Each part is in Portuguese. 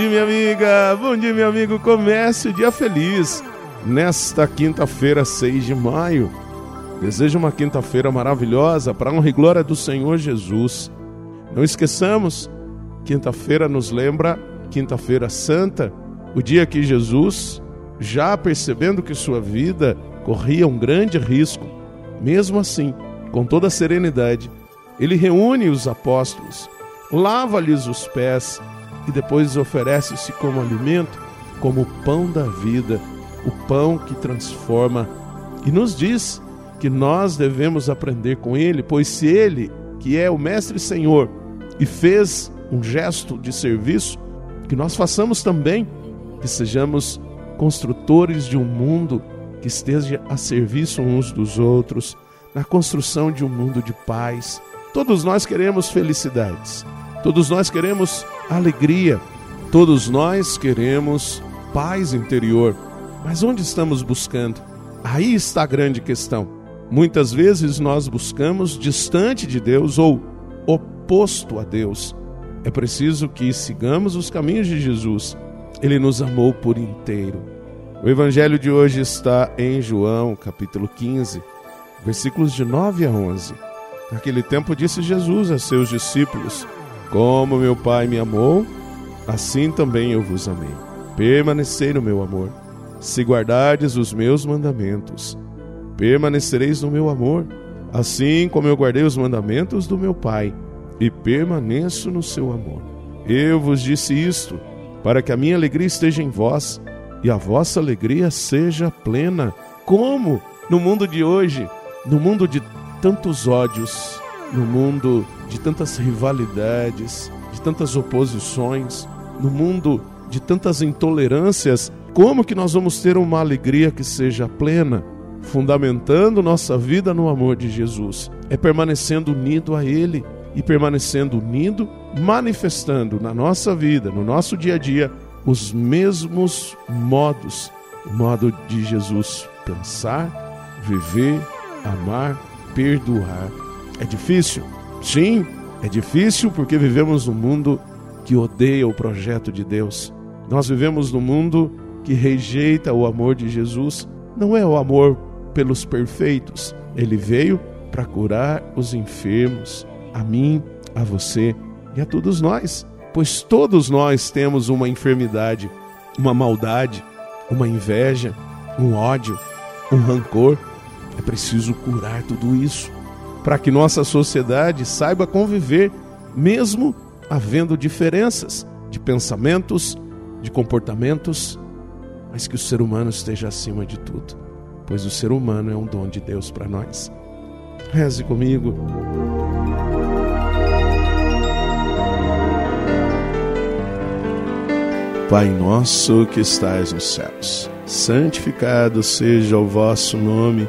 dia, minha amiga. Bom dia, meu amigo. Comece o dia feliz. Nesta quinta-feira, 6 de maio. Desejo uma quinta-feira maravilhosa para a honra e glória do Senhor Jesus. Não esqueçamos, quinta-feira nos lembra Quinta-feira Santa, o dia que Jesus, já percebendo que sua vida corria um grande risco, mesmo assim, com toda a serenidade, ele reúne os apóstolos, lava-lhes os pés e depois oferece-se como alimento, como o pão da vida, o pão que transforma, e nos diz que nós devemos aprender com ele, pois se ele, que é o Mestre Senhor, e fez um gesto de serviço, que nós façamos também, que sejamos construtores de um mundo que esteja a serviço uns dos outros, na construção de um mundo de paz. Todos nós queremos felicidades, todos nós queremos alegria, todos nós queremos paz interior. Mas onde estamos buscando? Aí está a grande questão. Muitas vezes nós buscamos distante de Deus ou oposto a Deus. É preciso que sigamos os caminhos de Jesus. Ele nos amou por inteiro. O evangelho de hoje está em João, capítulo 15, versículos de 9 a 11. Naquele tempo disse Jesus a seus discípulos: Como meu Pai me amou, assim também eu vos amei. Permanecei no meu amor. Se guardardes os meus mandamentos, permanecereis no meu amor, assim como eu guardei os mandamentos do meu Pai e permaneço no seu amor. Eu vos disse isto, para que a minha alegria esteja em vós e a vossa alegria seja plena. Como no mundo de hoje, no mundo de tantos ódios, no mundo de tantas rivalidades, de tantas oposições, no mundo de tantas intolerâncias, como que nós vamos ter uma alegria que seja plena? Fundamentando nossa vida no amor de Jesus, é permanecendo unido a Ele e permanecendo unido, manifestando na nossa vida, no nosso dia a dia, os mesmos modos, o modo de Jesus pensar, viver, amar, perdoar. É difícil? Sim, é difícil porque vivemos num mundo que odeia o projeto de Deus. Nós vivemos num mundo que rejeita o amor de Jesus. Não é o amor pelos perfeitos. Ele veio para curar os enfermos, a mim, a você e a todos nós, pois todos nós temos uma enfermidade, uma maldade, uma inveja, um ódio, um rancor. É preciso curar tudo isso para que nossa sociedade saiba conviver, mesmo havendo diferenças de pensamentos, de comportamentos, mas que o ser humano esteja acima de tudo, pois o ser humano é um dom de Deus para nós. Reze comigo. Pai nosso que estais nos céus, santificado seja o vosso nome,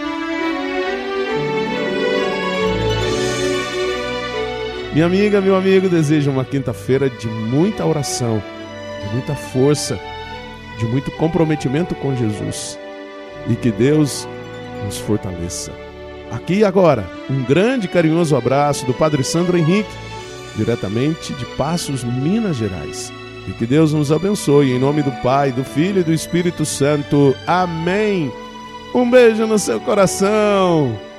Minha amiga, meu amigo, desejo uma quinta-feira de muita oração, de muita força, de muito comprometimento com Jesus e que Deus nos fortaleça. Aqui e agora, um grande carinhoso abraço do Padre Sandro Henrique, diretamente de Passos, Minas Gerais. E que Deus nos abençoe em nome do Pai, do Filho e do Espírito Santo. Amém. Um beijo no seu coração.